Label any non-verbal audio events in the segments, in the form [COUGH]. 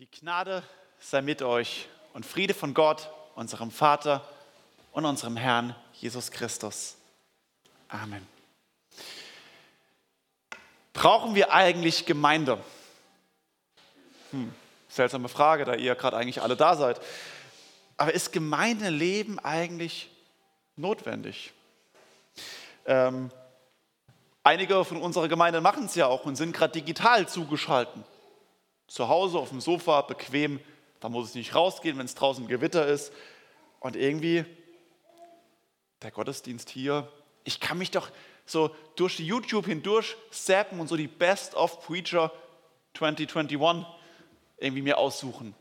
Die Gnade sei mit euch und Friede von Gott, unserem Vater und unserem Herrn Jesus Christus. Amen. Brauchen wir eigentlich Gemeinde? Hm, seltsame Frage, da ihr gerade eigentlich alle da seid. Aber ist Gemeindeleben eigentlich notwendig? Ähm, einige von unserer Gemeinde machen es ja auch und sind gerade digital zugeschaltet zu Hause auf dem Sofa, bequem, da muss ich nicht rausgehen, wenn es draußen Gewitter ist. Und irgendwie, der Gottesdienst hier, ich kann mich doch so durch YouTube hindurch zappen und so die Best of Preacher 2021 irgendwie mir aussuchen.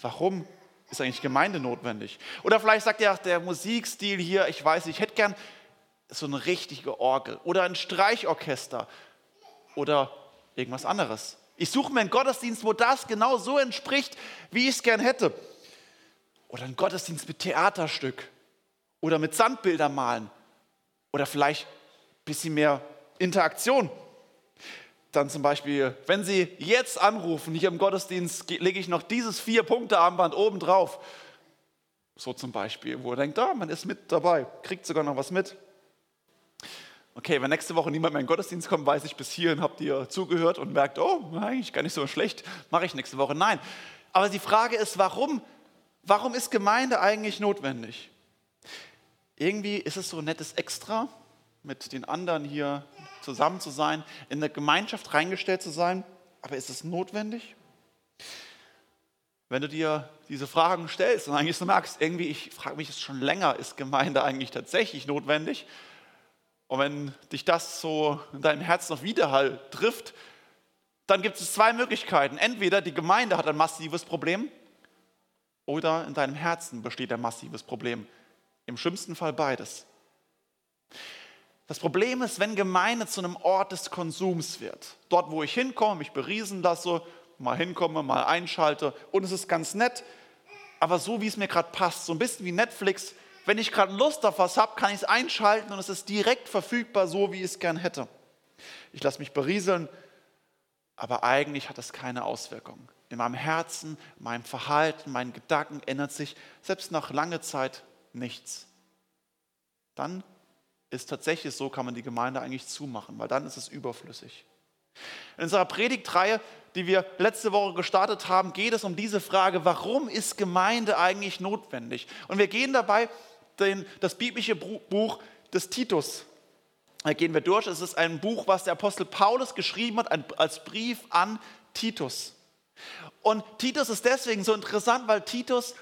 Warum ist eigentlich Gemeinde notwendig? Oder vielleicht sagt ja der Musikstil hier, ich weiß, ich hätte gern so eine richtige Orgel oder ein Streichorchester oder irgendwas anderes. Ich suche mir einen Gottesdienst, wo das genau so entspricht, wie ich es gern hätte. Oder einen Gottesdienst mit Theaterstück oder mit Sandbilder malen oder vielleicht ein bisschen mehr Interaktion. Dann zum Beispiel, wenn Sie jetzt anrufen, hier im Gottesdienst lege ich noch dieses Vier-Punkte-Armband oben drauf. So zum Beispiel, wo er denkt, ah, man ist mit dabei, kriegt sogar noch was mit. Okay, wenn nächste Woche niemand mehr in den Gottesdienst kommt, weiß ich, bis hierhin habt ihr zugehört und merkt, oh, eigentlich gar nicht so schlecht, mache ich nächste Woche. Nein. Aber die Frage ist, warum? Warum ist Gemeinde eigentlich notwendig? Irgendwie ist es so ein nettes Extra, mit den anderen hier zusammen zu sein, in eine Gemeinschaft reingestellt zu sein. Aber ist es notwendig? Wenn du dir diese Fragen stellst und eigentlich so merkst, irgendwie, ich frage mich das schon länger, ist Gemeinde eigentlich tatsächlich notwendig? Und wenn dich das so in deinem Herzen noch Widerhall trifft, dann gibt es zwei Möglichkeiten. Entweder die Gemeinde hat ein massives Problem oder in deinem Herzen besteht ein massives Problem. Im schlimmsten Fall beides. Das Problem ist, wenn Gemeinde zu einem Ort des Konsums wird. Dort, wo ich hinkomme, mich beriesen lasse, mal hinkomme, mal einschalte und es ist ganz nett, aber so wie es mir gerade passt, so ein bisschen wie Netflix, wenn ich gerade Lust auf was habe, kann ich es einschalten und es ist direkt verfügbar, so wie ich es gern hätte. Ich lasse mich berieseln, aber eigentlich hat es keine Auswirkungen. In meinem Herzen, meinem Verhalten, meinen Gedanken ändert sich selbst nach langer Zeit nichts. Dann ist tatsächlich so, kann man die Gemeinde eigentlich zumachen, weil dann ist es überflüssig. In unserer Predigtreihe, die wir letzte Woche gestartet haben, geht es um diese Frage, warum ist Gemeinde eigentlich notwendig? Und wir gehen dabei den, das biblische Buch des Titus. Da gehen wir durch. Es ist ein Buch, was der Apostel Paulus geschrieben hat, als Brief an Titus. Und Titus ist deswegen so interessant, weil Titus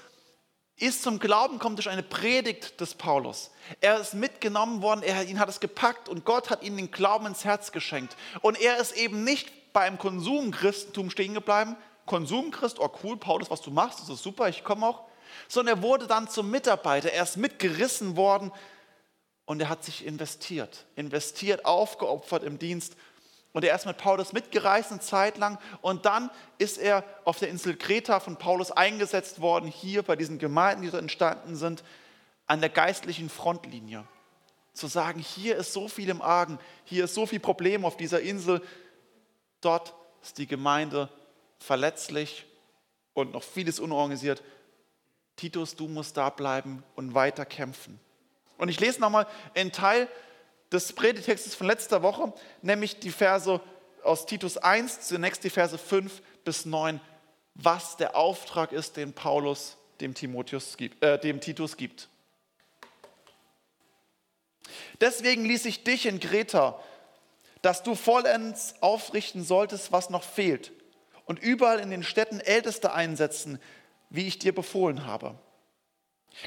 ist zum Glauben kommt durch eine Predigt des Paulus. Er ist mitgenommen worden, er, ihn hat es gepackt und Gott hat ihm den Glauben ins Herz geschenkt. Und er ist eben nicht beim Konsumchristentum stehen geblieben. Konsumchrist, oh cool, Paulus, was du machst, das ist super, ich komme auch sondern er wurde dann zum Mitarbeiter. Er ist mitgerissen worden und er hat sich investiert, investiert, aufgeopfert im Dienst. Und er ist mit Paulus mitgereist eine Zeit lang und dann ist er auf der Insel Kreta von Paulus eingesetzt worden, hier bei diesen Gemeinden, die dort entstanden sind, an der geistlichen Frontlinie. Zu sagen, hier ist so viel im Argen, hier ist so viel Problem auf dieser Insel, dort ist die Gemeinde verletzlich und noch vieles unorganisiert. Titus, du musst da bleiben und weiter kämpfen. Und ich lese nochmal einen Teil des Predigtextes von letzter Woche, nämlich die Verse aus Titus 1, zunächst die Verse 5 bis 9, was der Auftrag ist, den Paulus dem, Timotheus äh, dem Titus gibt. Deswegen ließ ich dich in Greta, dass du vollends aufrichten solltest, was noch fehlt, und überall in den Städten Älteste einsetzen, wie ich dir befohlen habe.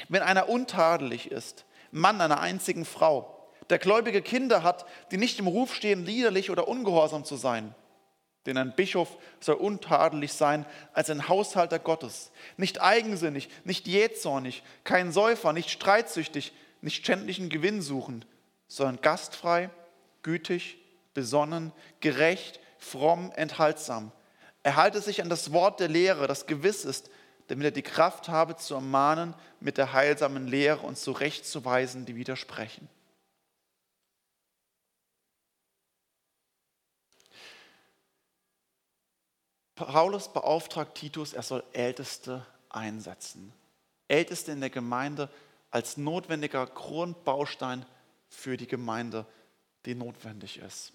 Wenn einer untadelig ist, Mann einer einzigen Frau, der gläubige Kinder hat, die nicht im Ruf stehen, liederlich oder ungehorsam zu sein, denn ein Bischof soll untadelig sein als ein Haushalter Gottes, nicht eigensinnig, nicht jähzornig, kein Säufer, nicht streitsüchtig, nicht schändlichen Gewinn suchend, sondern gastfrei, gütig, besonnen, gerecht, fromm, enthaltsam. Er halte sich an das Wort der Lehre, das gewiss ist, damit er die Kraft habe, zu ermahnen mit der heilsamen Lehre und zurechtzuweisen, die widersprechen. Paulus beauftragt Titus, er soll Älteste einsetzen. Älteste in der Gemeinde als notwendiger Grundbaustein für die Gemeinde, die notwendig ist.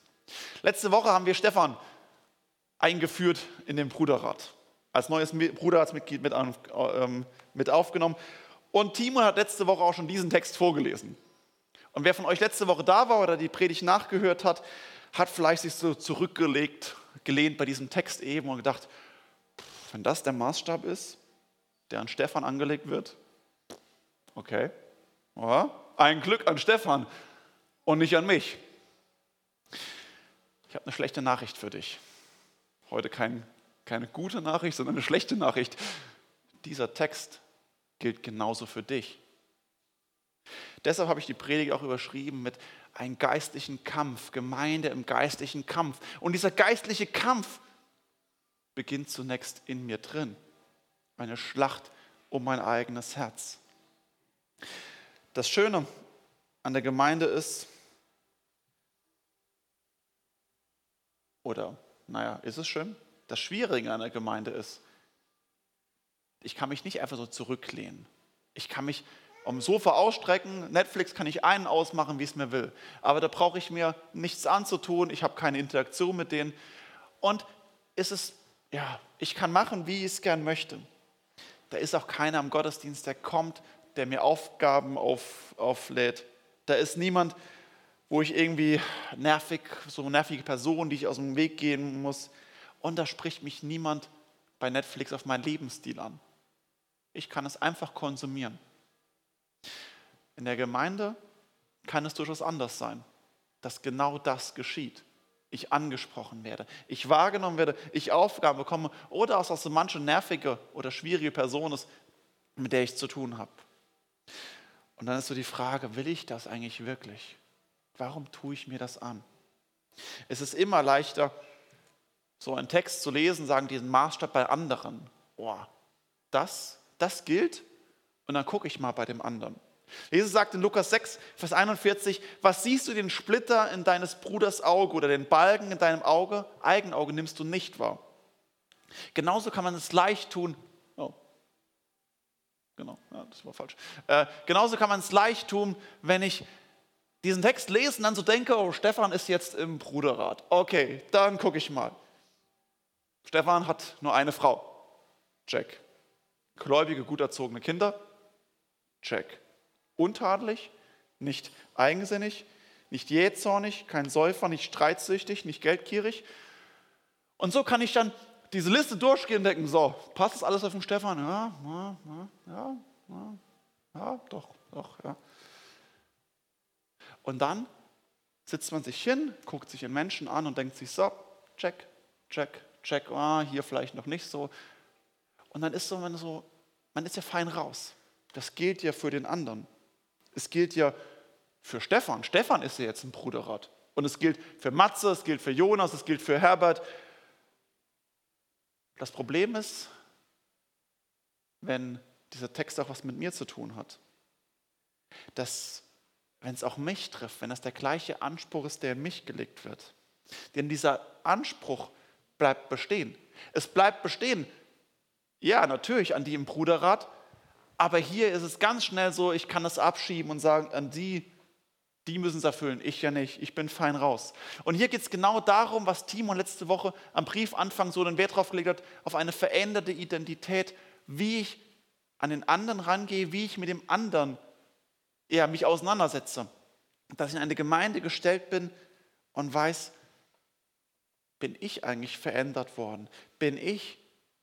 Letzte Woche haben wir Stefan eingeführt in den Bruderrat, als neues Bruderratsmitglied mit, ähm, mit aufgenommen. Und Timo hat letzte Woche auch schon diesen Text vorgelesen. Und wer von euch letzte Woche da war oder die Predigt nachgehört hat, hat vielleicht sich so zurückgelegt, gelehnt bei diesem Text eben und gedacht, wenn das der Maßstab ist, der an Stefan angelegt wird, okay, ja, ein Glück an Stefan und nicht an mich. Ich habe eine schlechte Nachricht für dich. Heute kein, keine gute Nachricht, sondern eine schlechte Nachricht. Dieser Text gilt genauso für dich. Deshalb habe ich die Predigt auch überschrieben mit einem geistlichen Kampf, Gemeinde im geistlichen Kampf. Und dieser geistliche Kampf beginnt zunächst in mir drin. Eine Schlacht um mein eigenes Herz. Das Schöne an der Gemeinde ist, oder naja, ist es schön? Das Schwierige an der Gemeinde ist, ich kann mich nicht einfach so zurücklehnen. Ich kann mich am Sofa ausstrecken. Netflix kann ich einen ausmachen, wie es mir will. Aber da brauche ich mir nichts anzutun. Ich habe keine Interaktion mit denen. Und ist es, ja, ich kann machen, wie ich es gern möchte. Da ist auch keiner am Gottesdienst, der kommt, der mir Aufgaben auf, auflädt. Da ist niemand, wo ich irgendwie nervig, so nervige Person, die ich aus dem Weg gehen muss. Und da spricht mich niemand bei Netflix auf meinen Lebensstil an. Ich kann es einfach konsumieren. In der Gemeinde kann es durchaus anders sein, dass genau das geschieht. Ich angesprochen werde, ich wahrgenommen werde, ich Aufgaben bekomme oder auch so manche nervige oder schwierige Person ist, mit der ich zu tun habe. Und dann ist so die Frage, will ich das eigentlich wirklich? Warum tue ich mir das an? Es ist immer leichter, so einen Text zu lesen, sagen diesen Maßstab bei anderen. Boah, das, das gilt? Und dann gucke ich mal bei dem anderen. Jesus sagt in Lukas 6, Vers 41, was siehst du den Splitter in deines Bruders Auge oder den Balken in deinem Auge, Eigenauge nimmst du nicht wahr. Genauso kann man es leicht tun. Oh, genau, ja, das war falsch. Äh, genauso kann man es leicht tun, wenn ich diesen Text lese und dann so denke, oh, Stefan ist jetzt im Bruderrat. Okay, dann gucke ich mal. Stefan hat nur eine Frau. Check. Gläubige, gut erzogene Kinder. Check untadelig, nicht eigensinnig, nicht jähzornig, kein Säufer, nicht streitsüchtig, nicht geldgierig. Und so kann ich dann diese Liste durchgehen und denken, so, passt das alles auf den Stefan? Ja, ja, ja, ja, ja, doch, doch, ja. Und dann sitzt man sich hin, guckt sich den Menschen an und denkt sich, so, check, check, check, ah, hier vielleicht noch nicht so. Und dann ist so, man so, man ist ja fein raus. Das gilt ja für den anderen. Es gilt ja für Stefan. Stefan ist ja jetzt ein Bruderrat. Und es gilt für Matze, es gilt für Jonas, es gilt für Herbert. Das Problem ist, wenn dieser Text auch was mit mir zu tun hat, dass, wenn es auch mich trifft, wenn das der gleiche Anspruch ist, der in mich gelegt wird. Denn dieser Anspruch bleibt bestehen. Es bleibt bestehen, ja, natürlich an die im Bruderrat, aber hier ist es ganz schnell so, ich kann das abschieben und sagen, an die, die müssen es erfüllen, ich ja nicht, ich bin fein raus. Und hier geht es genau darum, was Timon letzte Woche am Briefanfang so den Wert drauf gelegt hat, auf eine veränderte Identität, wie ich an den anderen rangehe, wie ich mit dem anderen eher mich auseinandersetze. Dass ich in eine Gemeinde gestellt bin und weiß, bin ich eigentlich verändert worden? Bin ich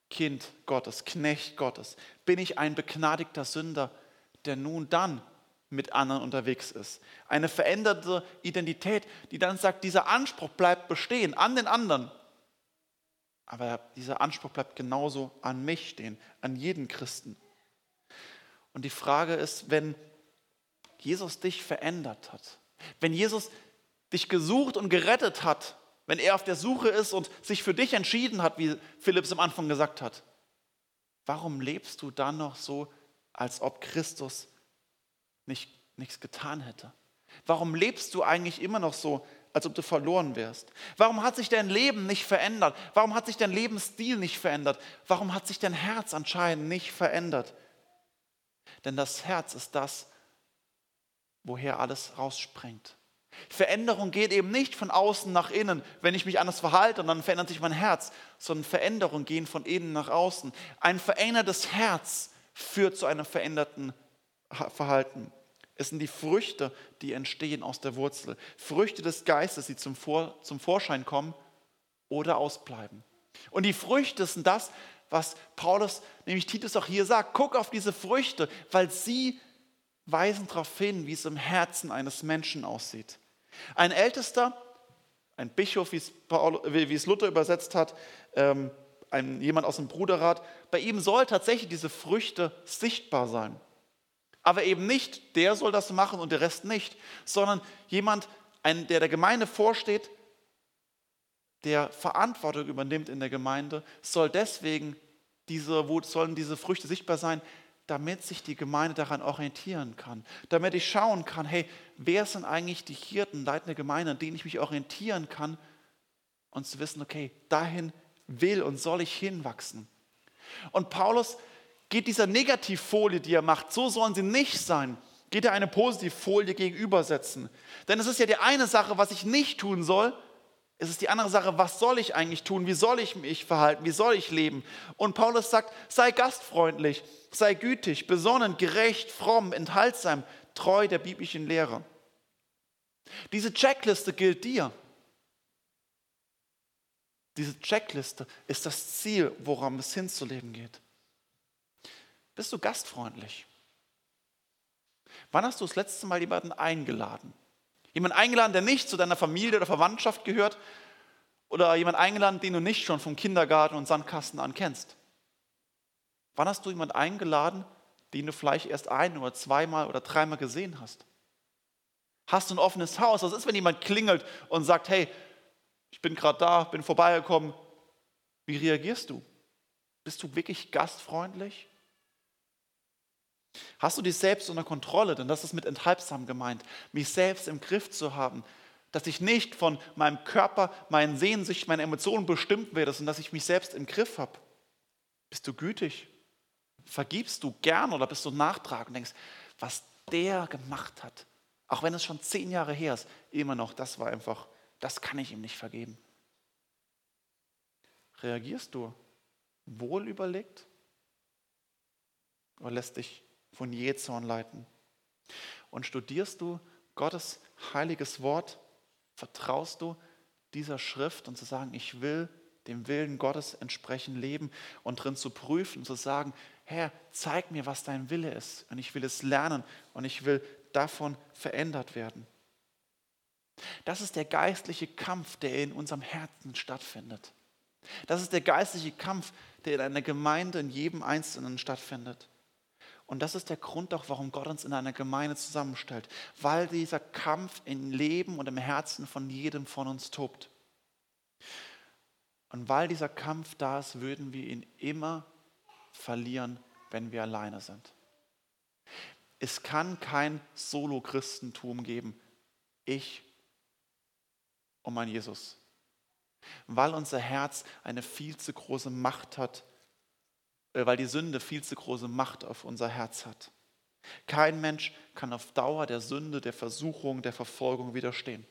Kind Gottes, Knecht Gottes? Bin ich ein begnadigter Sünder, der nun dann mit anderen unterwegs ist? Eine veränderte Identität, die dann sagt, dieser Anspruch bleibt bestehen an den anderen. Aber dieser Anspruch bleibt genauso an mich stehen, an jeden Christen. Und die Frage ist, wenn Jesus dich verändert hat, wenn Jesus dich gesucht und gerettet hat, wenn er auf der Suche ist und sich für dich entschieden hat, wie Philipps am Anfang gesagt hat, warum lebst du dann noch so, als ob Christus nicht, nichts getan hätte? Warum lebst du eigentlich immer noch so, als ob du verloren wärst? Warum hat sich dein Leben nicht verändert? Warum hat sich dein Lebensstil nicht verändert? Warum hat sich dein Herz anscheinend nicht verändert? Denn das Herz ist das, woher alles rausspringt. Veränderung geht eben nicht von außen nach innen, wenn ich mich anders verhalte und dann verändert sich mein Herz, sondern Veränderungen gehen von innen nach außen. Ein verändertes Herz führt zu einem veränderten Verhalten. Es sind die Früchte, die entstehen aus der Wurzel. Früchte des Geistes, die zum, Vor zum Vorschein kommen oder ausbleiben. Und die Früchte sind das, was Paulus, nämlich Titus auch hier sagt. Guck auf diese Früchte, weil sie weisen darauf hin, wie es im Herzen eines Menschen aussieht. Ein Ältester, ein Bischof, wie es, Paul, wie es Luther übersetzt hat, ähm, ein, jemand aus dem Bruderrat, bei ihm soll tatsächlich diese Früchte sichtbar sein. Aber eben nicht, der soll das machen und der Rest nicht, sondern jemand, ein, der der Gemeinde vorsteht, der Verantwortung übernimmt in der Gemeinde, soll deswegen diese, sollen diese Früchte sichtbar sein, damit sich die Gemeinde daran orientieren kann, damit ich schauen kann, hey, wer sind eigentlich die Hirten, leitende Gemeinde, an denen ich mich orientieren kann und zu wissen, okay, dahin will und soll ich hinwachsen. Und Paulus geht dieser Negativfolie, die er macht, so sollen sie nicht sein, geht er eine Positivfolie gegenübersetzen. Denn es ist ja die eine Sache, was ich nicht tun soll, es ist die andere Sache, was soll ich eigentlich tun? Wie soll ich mich verhalten? Wie soll ich leben? Und Paulus sagt, sei gastfreundlich, sei gütig, besonnen, gerecht, fromm, enthaltsam, treu der biblischen Lehre. Diese Checkliste gilt dir. Diese Checkliste ist das Ziel, woran es hinzuleben geht. Bist du gastfreundlich? Wann hast du das letzte Mal jemanden eingeladen? Jemand eingeladen, der nicht zu deiner Familie oder Verwandtschaft gehört? Oder jemand eingeladen, den du nicht schon vom Kindergarten und Sandkasten an kennst? Wann hast du jemanden eingeladen, den du vielleicht erst ein oder zweimal oder dreimal gesehen hast? Hast du ein offenes Haus? Was ist, wenn jemand klingelt und sagt, hey, ich bin gerade da, bin vorbeigekommen. Wie reagierst du? Bist du wirklich gastfreundlich? Hast du dich selbst unter Kontrolle? Denn das ist mit enthaltsam gemeint, mich selbst im Griff zu haben, dass ich nicht von meinem Körper, meinen Sehnsüchten, meinen Emotionen bestimmt werde, sondern dass ich mich selbst im Griff habe. Bist du gütig? Vergibst du gern oder bist du nachtragend und denkst, was der gemacht hat, auch wenn es schon zehn Jahre her ist, immer noch, das war einfach, das kann ich ihm nicht vergeben. Reagierst du wohl überlegt oder lässt dich von Jezorn leiten. Und studierst du Gottes heiliges Wort, vertraust du dieser Schrift und zu sagen, ich will dem Willen Gottes entsprechend leben und drin zu prüfen zu sagen, Herr, zeig mir, was dein Wille ist und ich will es lernen und ich will davon verändert werden. Das ist der geistliche Kampf, der in unserem Herzen stattfindet. Das ist der geistliche Kampf, der in einer Gemeinde, in jedem Einzelnen stattfindet. Und das ist der Grund auch, warum Gott uns in einer Gemeinde zusammenstellt, weil dieser Kampf im Leben und im Herzen von jedem von uns tobt. Und weil dieser Kampf da ist, würden wir ihn immer verlieren, wenn wir alleine sind. Es kann kein Solo-Christentum geben. Ich und mein Jesus. Weil unser Herz eine viel zu große Macht hat weil die Sünde viel zu große Macht auf unser Herz hat. Kein Mensch kann auf Dauer der Sünde, der Versuchung, der Verfolgung widerstehen,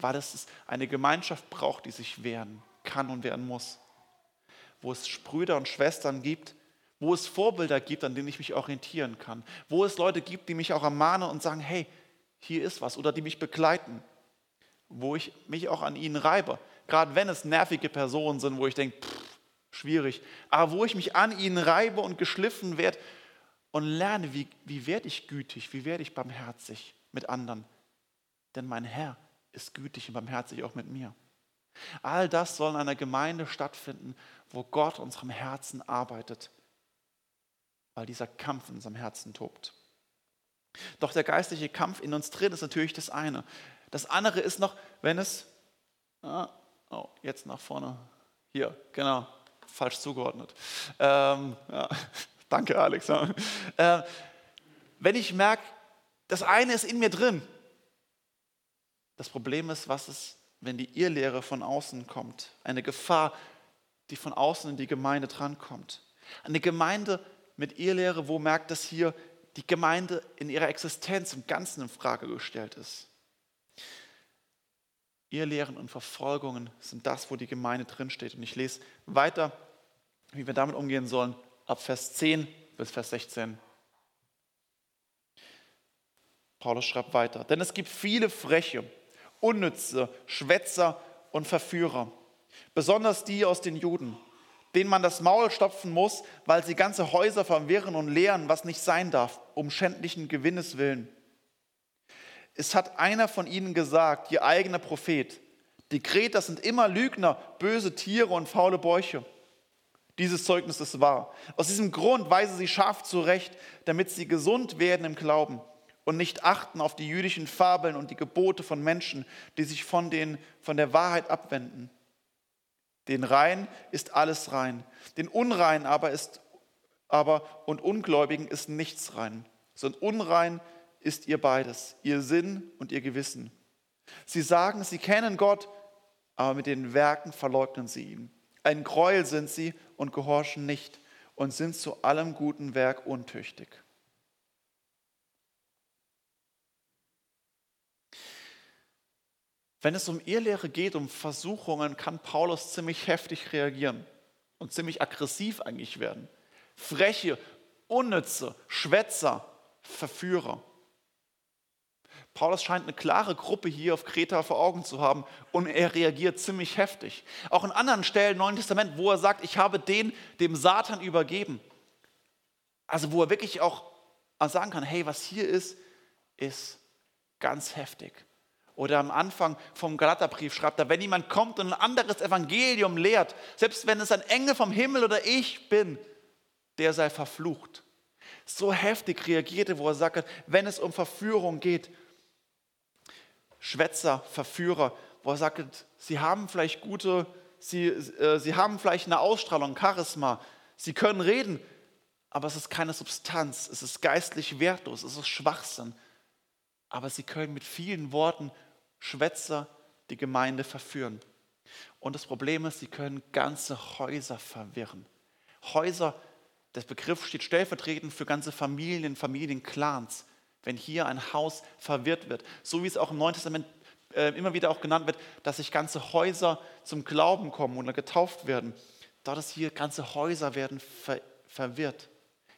weil es eine Gemeinschaft braucht, die sich wehren kann und wehren muss. Wo es Brüder und Schwestern gibt, wo es Vorbilder gibt, an denen ich mich orientieren kann, wo es Leute gibt, die mich auch ermahnen und sagen, hey, hier ist was, oder die mich begleiten, wo ich mich auch an ihnen reibe, gerade wenn es nervige Personen sind, wo ich denke, pff, schwierig, aber wo ich mich an ihnen reibe und geschliffen werde und lerne, wie, wie werde ich gütig, wie werde ich barmherzig mit anderen. Denn mein Herr ist gütig und barmherzig auch mit mir. All das soll in einer Gemeinde stattfinden, wo Gott unserem Herzen arbeitet, weil dieser Kampf in unserem Herzen tobt. Doch der geistliche Kampf in uns drin ist natürlich das eine. Das andere ist noch, wenn es, ah, oh, jetzt nach vorne, hier, genau, falsch zugeordnet. Ähm, ja, [LAUGHS] danke, Alex. Äh, wenn ich merke, das eine ist in mir drin Das Problem ist, was ist, wenn die Irrlehre von außen kommt? Eine Gefahr, die von außen in die Gemeinde drankommt. Eine Gemeinde mit Irrlehre, wo merkt, dass hier die Gemeinde in ihrer Existenz im Ganzen in Frage gestellt ist. Irrlehren und Verfolgungen sind das, wo die Gemeinde drinsteht. Und ich lese weiter, wie wir damit umgehen sollen, ab Vers 10 bis Vers 16. Paulus schreibt weiter, denn es gibt viele freche, unnütze Schwätzer und Verführer, besonders die aus den Juden, denen man das Maul stopfen muss, weil sie ganze Häuser verwirren und lehren, was nicht sein darf, um schändlichen Gewinnes willen. Es hat einer von ihnen gesagt, ihr eigener Prophet, die Kreter sind immer Lügner, böse Tiere und faule Bäuche. Dieses Zeugnis ist wahr. Aus diesem Grund weise sie scharf zurecht, damit sie gesund werden im Glauben und nicht achten auf die jüdischen Fabeln und die Gebote von Menschen, die sich von, den, von der Wahrheit abwenden. Den Rein ist alles rein, den Unrein aber ist aber und Ungläubigen ist nichts rein, sondern unrein ist ihr beides, ihr Sinn und ihr Gewissen. Sie sagen, sie kennen Gott, aber mit den Werken verleugnen sie ihn. Ein Gräuel sind sie und gehorchen nicht und sind zu allem guten Werk untüchtig. Wenn es um Irrlehre geht, um Versuchungen, kann Paulus ziemlich heftig reagieren und ziemlich aggressiv eigentlich werden. Freche, unnütze, Schwätzer, Verführer. Paulus scheint eine klare Gruppe hier auf Kreta vor Augen zu haben und er reagiert ziemlich heftig. Auch in anderen Stellen im Neuen Testament, wo er sagt, ich habe den dem Satan übergeben. Also wo er wirklich auch sagen kann, hey, was hier ist, ist ganz heftig. Oder am Anfang vom Galaterbrief schreibt er, wenn jemand kommt und ein anderes Evangelium lehrt, selbst wenn es ein Engel vom Himmel oder ich bin, der sei verflucht. So heftig reagierte, wo er sagt, wenn es um Verführung geht, Schwätzer, Verführer, wo er sagt, sie haben vielleicht gute, sie, äh, sie haben vielleicht eine Ausstrahlung, Charisma, sie können reden, aber es ist keine Substanz, es ist geistlich wertlos, es ist Schwachsinn. Aber sie können mit vielen Worten Schwätzer die Gemeinde verführen. Und das Problem ist, sie können ganze Häuser verwirren. Häuser, der Begriff steht stellvertretend für ganze Familien, Familienclans. Wenn hier ein Haus verwirrt wird, so wie es auch im Neuen Testament äh, immer wieder auch genannt wird, dass sich ganze Häuser zum Glauben kommen oder getauft werden. Dort ist hier ganze Häuser werden ver verwirrt.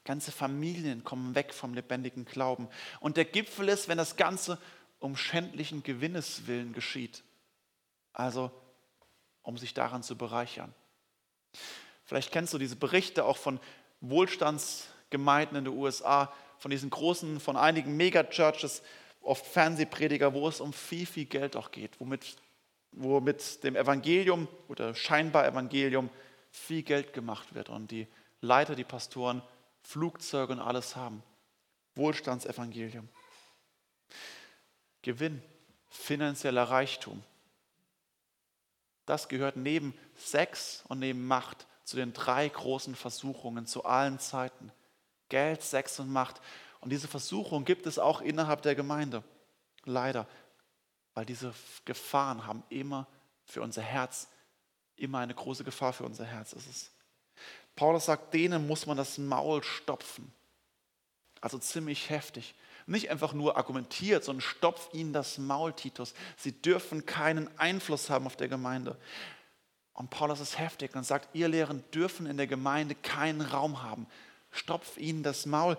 Ganze Familien kommen weg vom lebendigen Glauben. Und der Gipfel ist, wenn das Ganze um schändlichen Gewinnes willen geschieht. Also um sich daran zu bereichern. Vielleicht kennst du diese Berichte auch von Wohlstandsgemeinden in den USA, von diesen großen, von einigen Megachurches, oft Fernsehprediger, wo es um viel, viel Geld auch geht, womit, wo mit dem Evangelium oder scheinbar Evangelium viel Geld gemacht wird und die Leiter, die Pastoren Flugzeuge und alles haben. Wohlstandsevangelium. Gewinn, finanzieller Reichtum. Das gehört neben Sex und neben Macht zu den drei großen Versuchungen zu allen Zeiten. Geld, Sex und Macht. Und diese Versuchung gibt es auch innerhalb der Gemeinde. Leider. Weil diese Gefahren haben immer für unser Herz, immer eine große Gefahr für unser Herz ist es. Paulus sagt, denen muss man das Maul stopfen. Also ziemlich heftig nicht einfach nur argumentiert, sondern stopft ihnen das Maul, Titus. Sie dürfen keinen Einfluss haben auf der Gemeinde. Und Paulus ist heftig und sagt, ihr Lehren dürfen in der Gemeinde keinen Raum haben. Stopf ihnen das Maul,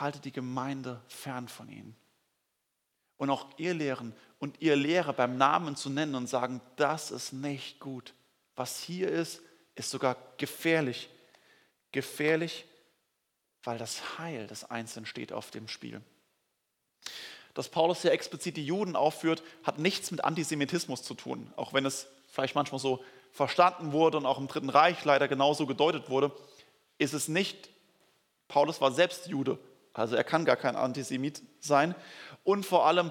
haltet die Gemeinde fern von ihnen. Und auch ihr Lehren und ihr Lehrer beim Namen zu nennen und sagen, das ist nicht gut. Was hier ist, ist sogar gefährlich. Gefährlich weil das Heil des Einzelnen steht auf dem Spiel. Dass Paulus hier explizit die Juden aufführt, hat nichts mit Antisemitismus zu tun, auch wenn es vielleicht manchmal so verstanden wurde und auch im Dritten Reich leider genauso gedeutet wurde, ist es nicht, Paulus war selbst Jude, also er kann gar kein Antisemit sein und vor allem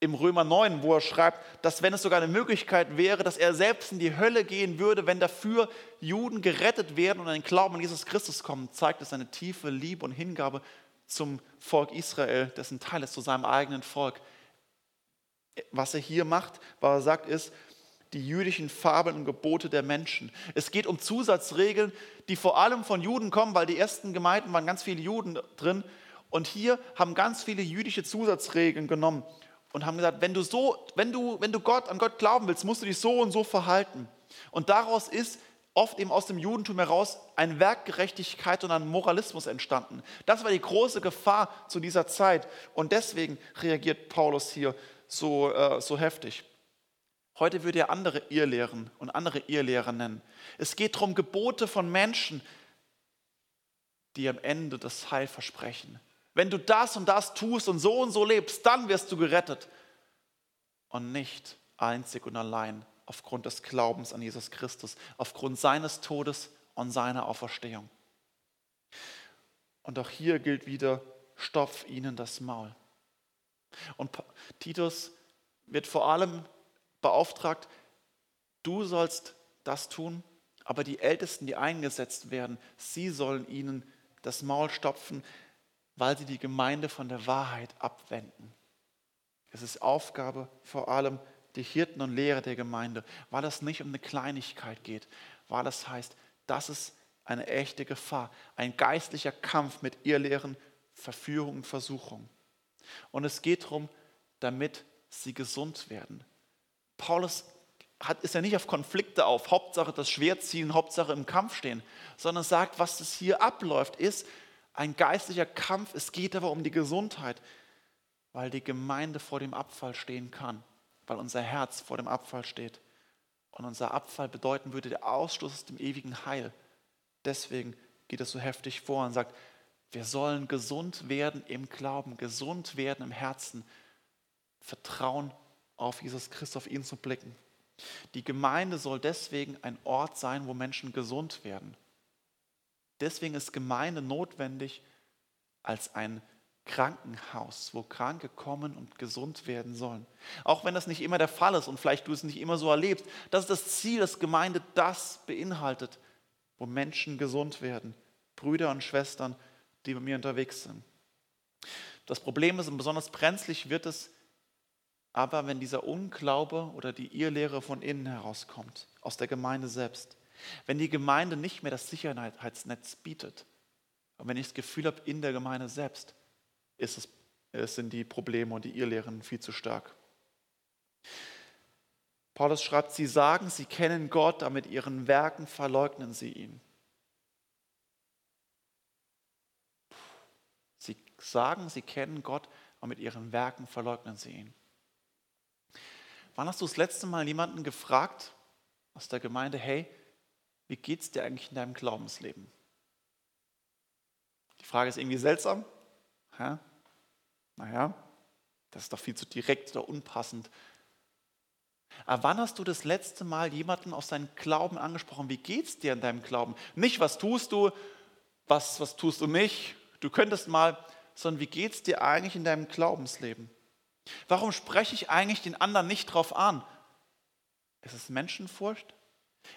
im Römer 9, wo er schreibt, dass wenn es sogar eine Möglichkeit wäre, dass er selbst in die Hölle gehen würde, wenn dafür Juden gerettet werden und an den Glauben an Jesus Christus kommen, zeigt es seine tiefe Liebe und Hingabe zum Volk Israel, dessen Teil ist zu seinem eigenen Volk. was er hier macht, was er sagt, ist, die jüdischen Fabeln und Gebote der Menschen. Es geht um Zusatzregeln, die vor allem von Juden kommen, weil die ersten Gemeinden waren ganz viele Juden drin. Und hier haben ganz viele jüdische Zusatzregeln genommen und haben gesagt, wenn du, so, wenn du, wenn du Gott, an Gott glauben willst, musst du dich so und so verhalten. Und daraus ist oft eben aus dem Judentum heraus ein Werkgerechtigkeit und ein Moralismus entstanden. Das war die große Gefahr zu dieser Zeit. Und deswegen reagiert Paulus hier so, äh, so heftig. Heute würde er andere Irrlehren und andere Irrlehrer nennen. Es geht darum, Gebote von Menschen, die am Ende das Heil versprechen. Wenn du das und das tust und so und so lebst, dann wirst du gerettet. Und nicht einzig und allein aufgrund des Glaubens an Jesus Christus, aufgrund seines Todes und seiner Auferstehung. Und auch hier gilt wieder, stopf ihnen das Maul. Und Titus wird vor allem beauftragt, du sollst das tun, aber die Ältesten, die eingesetzt werden, sie sollen ihnen das Maul stopfen, weil sie die Gemeinde von der Wahrheit abwenden. Es ist Aufgabe vor allem die Hirten und Lehrer der Gemeinde, weil es nicht um eine Kleinigkeit geht, weil das heißt, das ist eine echte Gefahr, ein geistlicher Kampf mit Irrlehren, Verführung und Versuchung. Und es geht darum, damit sie gesund werden, Paulus hat, ist ja nicht auf Konflikte auf, Hauptsache das Schwert ziehen, Hauptsache im Kampf stehen, sondern sagt, was das hier abläuft, ist ein geistlicher Kampf. Es geht aber um die Gesundheit, weil die Gemeinde vor dem Abfall stehen kann, weil unser Herz vor dem Abfall steht. Und unser Abfall bedeuten würde der Ausschluss aus dem ewigen Heil. Deswegen geht es so heftig vor und sagt, wir sollen gesund werden im Glauben, gesund werden im Herzen, Vertrauen auf Jesus Christus, auf ihn zu blicken. Die Gemeinde soll deswegen ein Ort sein, wo Menschen gesund werden. Deswegen ist Gemeinde notwendig als ein Krankenhaus, wo Kranke kommen und gesund werden sollen. Auch wenn das nicht immer der Fall ist und vielleicht du es nicht immer so erlebst, das ist das Ziel, dass Gemeinde das beinhaltet, wo Menschen gesund werden. Brüder und Schwestern, die bei mir unterwegs sind. Das Problem ist, und besonders brenzlig wird es, aber wenn dieser Unglaube oder die Irrlehre von innen herauskommt, aus der Gemeinde selbst, wenn die Gemeinde nicht mehr das Sicherheitsnetz bietet, und wenn ich das Gefühl habe, in der Gemeinde selbst ist es, sind die Probleme und die Irrlehren viel zu stark. Paulus schreibt, sie sagen, sie kennen Gott, aber mit ihren Werken verleugnen sie ihn. Sie sagen, sie kennen Gott, aber mit ihren Werken verleugnen sie ihn. Wann hast du das letzte Mal jemanden gefragt aus der Gemeinde, hey, wie geht es dir eigentlich in deinem Glaubensleben? Die Frage ist irgendwie seltsam. Ja? Naja, das ist doch viel zu direkt oder unpassend. Aber wann hast du das letzte Mal jemanden aus seinem Glauben angesprochen? Wie geht es dir in deinem Glauben? Nicht, was tust du, was, was tust du nicht, du könntest mal, sondern wie geht es dir eigentlich in deinem Glaubensleben? Warum spreche ich eigentlich den anderen nicht drauf an? Ist es Menschenfurcht?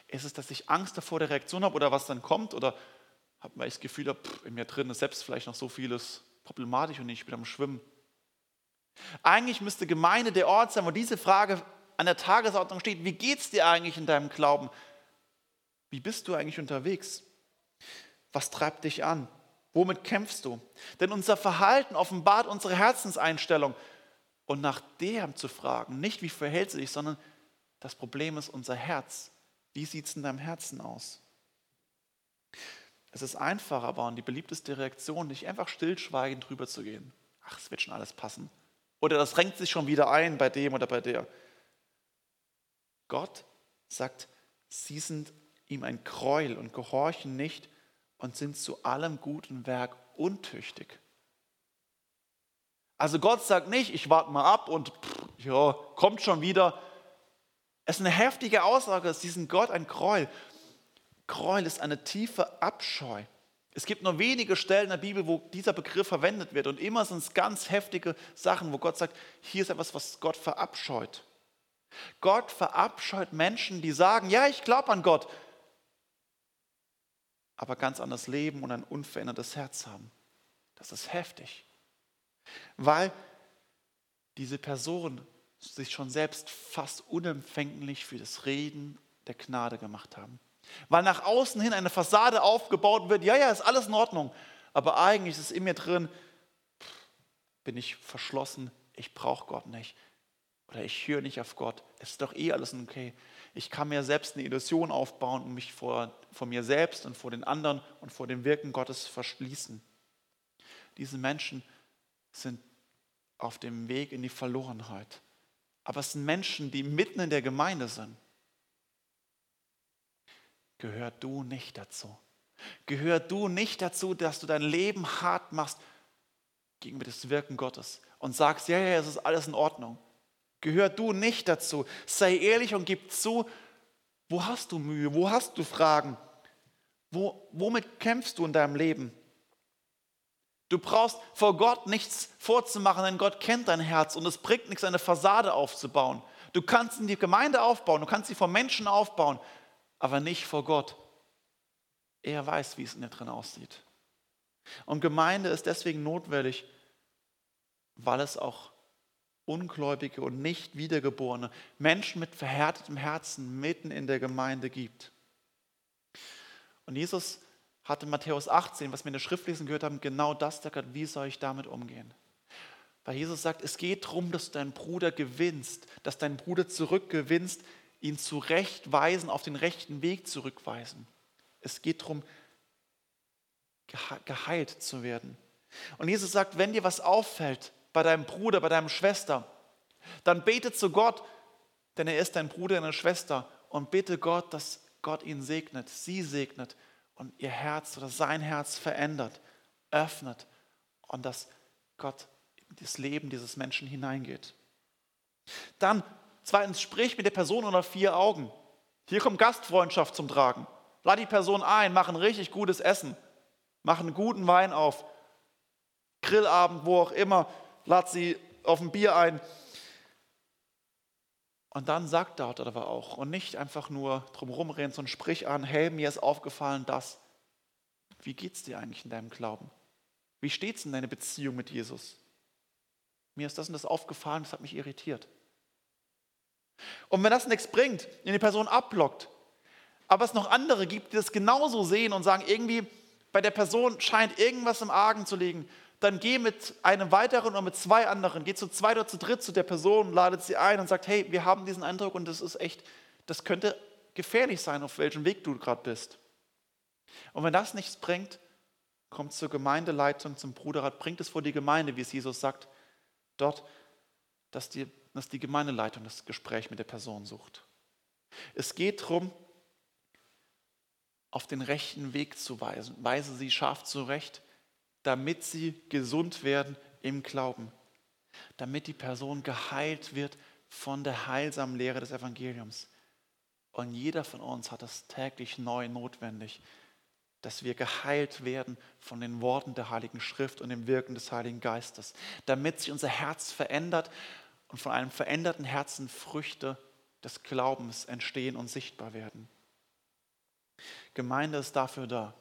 Ist es, dass ich Angst davor der Reaktion habe oder was dann kommt? Oder habe ich das Gefühl, pff, in mir drin ist selbst vielleicht noch so vieles problematisch und ich bin am Schwimmen? Eigentlich müsste Gemeinde der Ort sein, wo diese Frage an der Tagesordnung steht. Wie geht es dir eigentlich in deinem Glauben? Wie bist du eigentlich unterwegs? Was treibt dich an? Womit kämpfst du? Denn unser Verhalten offenbart unsere Herzenseinstellung und nach dem zu fragen, nicht wie verhält sie sich, sondern das Problem ist unser Herz. Wie sieht es in deinem Herzen aus? Es ist einfach, aber und die beliebteste Reaktion, nicht einfach stillschweigend drüber zu gehen. Ach, es wird schon alles passen. Oder das renkt sich schon wieder ein bei dem oder bei der. Gott sagt, sie sind ihm ein Gräuel und gehorchen nicht und sind zu allem guten Werk untüchtig. Also Gott sagt nicht, ich warte mal ab und pff, ja, kommt schon wieder. Es ist eine heftige Aussage, es ist diesen Gott ein Gräuel. Gräuel ist eine tiefe Abscheu. Es gibt nur wenige Stellen in der Bibel, wo dieser Begriff verwendet wird. Und immer sind es ganz heftige Sachen, wo Gott sagt, hier ist etwas, was Gott verabscheut. Gott verabscheut Menschen, die sagen, ja, ich glaube an Gott, aber ganz anders leben und ein unverändertes Herz haben. Das ist heftig weil diese Person sich schon selbst fast unempfänglich für das Reden der Gnade gemacht haben. Weil nach außen hin eine Fassade aufgebaut wird, ja, ja, ist alles in Ordnung, aber eigentlich ist es in mir drin, bin ich verschlossen, ich brauche Gott nicht oder ich höre nicht auf Gott, es ist doch eh alles okay. Ich kann mir selbst eine Illusion aufbauen und mich vor, vor mir selbst und vor den anderen und vor dem Wirken Gottes verschließen. Diese Menschen sind auf dem Weg in die Verlorenheit. Aber es sind Menschen, die mitten in der Gemeinde sind. Gehör du nicht dazu. Gehör du nicht dazu, dass du dein Leben hart machst gegenüber das Wirken Gottes und sagst, ja, ja, es ist alles in Ordnung. Gehör du nicht dazu. Sei ehrlich und gib zu, wo hast du Mühe, wo hast du Fragen, wo, womit kämpfst du in deinem Leben? Du brauchst vor Gott nichts vorzumachen, denn Gott kennt dein Herz und es bringt nichts, eine Fassade aufzubauen. Du kannst in die Gemeinde aufbauen, du kannst sie vor Menschen aufbauen, aber nicht vor Gott. Er weiß, wie es in dir drin aussieht. Und Gemeinde ist deswegen notwendig, weil es auch Ungläubige und nicht Wiedergeborene, Menschen mit verhärtetem Herzen mitten in der Gemeinde gibt. Und Jesus hat in Matthäus 18, was wir in der Schriftlesen gehört haben, genau das gesagt, wie soll ich damit umgehen? Weil Jesus sagt, es geht darum, dass du deinen Bruder gewinnst, dass deinen Bruder zurückgewinnst, ihn zurechtweisen, auf den rechten Weg zurückweisen. Es geht darum, geheilt zu werden. Und Jesus sagt, wenn dir was auffällt bei deinem Bruder, bei deiner Schwester, dann bete zu Gott, denn er ist dein Bruder, deine Schwester und bitte Gott, dass Gott ihn segnet, sie segnet und ihr Herz oder sein Herz verändert, öffnet und dass Gott in das Leben dieses Menschen hineingeht. Dann zweitens, sprich mit der Person unter vier Augen. Hier kommt Gastfreundschaft zum Tragen. Lad die Person ein, mach ein richtig gutes Essen, mach einen guten Wein auf, Grillabend, wo auch immer, lad sie auf ein Bier ein. Und dann sagt dort aber auch und nicht einfach nur drumherum reden, sondern sprich an, hey, mir ist aufgefallen das. Wie geht es dir eigentlich in deinem Glauben? Wie steht es in deiner Beziehung mit Jesus? Mir ist das und das aufgefallen, das hat mich irritiert. Und wenn das nichts bringt, wenn die Person abblockt, aber es noch andere gibt, die das genauso sehen und sagen, irgendwie bei der Person scheint irgendwas im Argen zu liegen, dann geh mit einem weiteren oder mit zwei anderen, geh zu zweit oder zu dritt zu der Person, ladet sie ein und sagt, hey, wir haben diesen Eindruck und das ist echt, das könnte gefährlich sein, auf welchem Weg du gerade bist. Und wenn das nichts bringt, kommt zur Gemeindeleitung, zum Bruderrat, bringt es vor die Gemeinde, wie es Jesus sagt, dort, dass die, dass die Gemeindeleitung das Gespräch mit der Person sucht. Es geht darum, auf den rechten Weg zu weisen. Weise sie scharf zurecht, damit sie gesund werden im Glauben, damit die Person geheilt wird von der heilsamen Lehre des Evangeliums. Und jeder von uns hat das täglich neu notwendig, dass wir geheilt werden von den Worten der Heiligen Schrift und dem Wirken des Heiligen Geistes, damit sich unser Herz verändert und von einem veränderten Herzen Früchte des Glaubens entstehen und sichtbar werden. Gemeinde ist dafür da,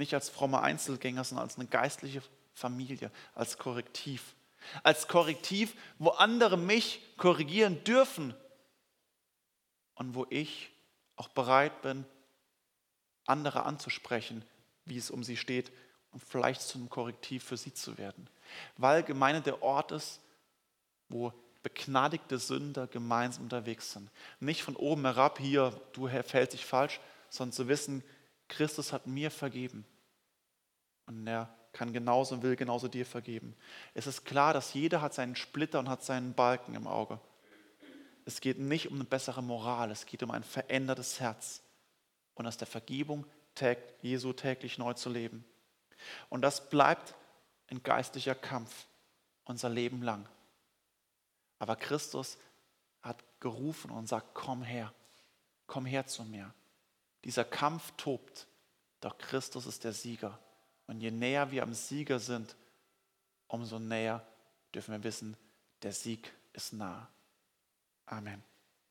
nicht als fromme Einzelgänger, sondern als eine geistliche Familie, als Korrektiv. Als Korrektiv, wo andere mich korrigieren dürfen und wo ich auch bereit bin, andere anzusprechen, wie es um sie steht und vielleicht zu einem Korrektiv für sie zu werden. Weil Gemeinde der Ort ist, wo begnadigte Sünder gemeinsam unterwegs sind. Nicht von oben herab, hier, du verhältst dich falsch, sondern zu wissen, Christus hat mir vergeben. Und er kann genauso und will genauso dir vergeben. Es ist klar, dass jeder hat seinen Splitter und hat seinen Balken im Auge. Es geht nicht um eine bessere Moral, es geht um ein verändertes Herz und aus der Vergebung Jesu täglich neu zu leben. Und das bleibt ein geistlicher Kampf unser Leben lang. Aber Christus hat gerufen und sagt, komm her, komm her zu mir. Dieser Kampf tobt, doch Christus ist der Sieger. Und je näher wir am Sieger sind, umso näher dürfen wir wissen, der Sieg ist nah. Amen.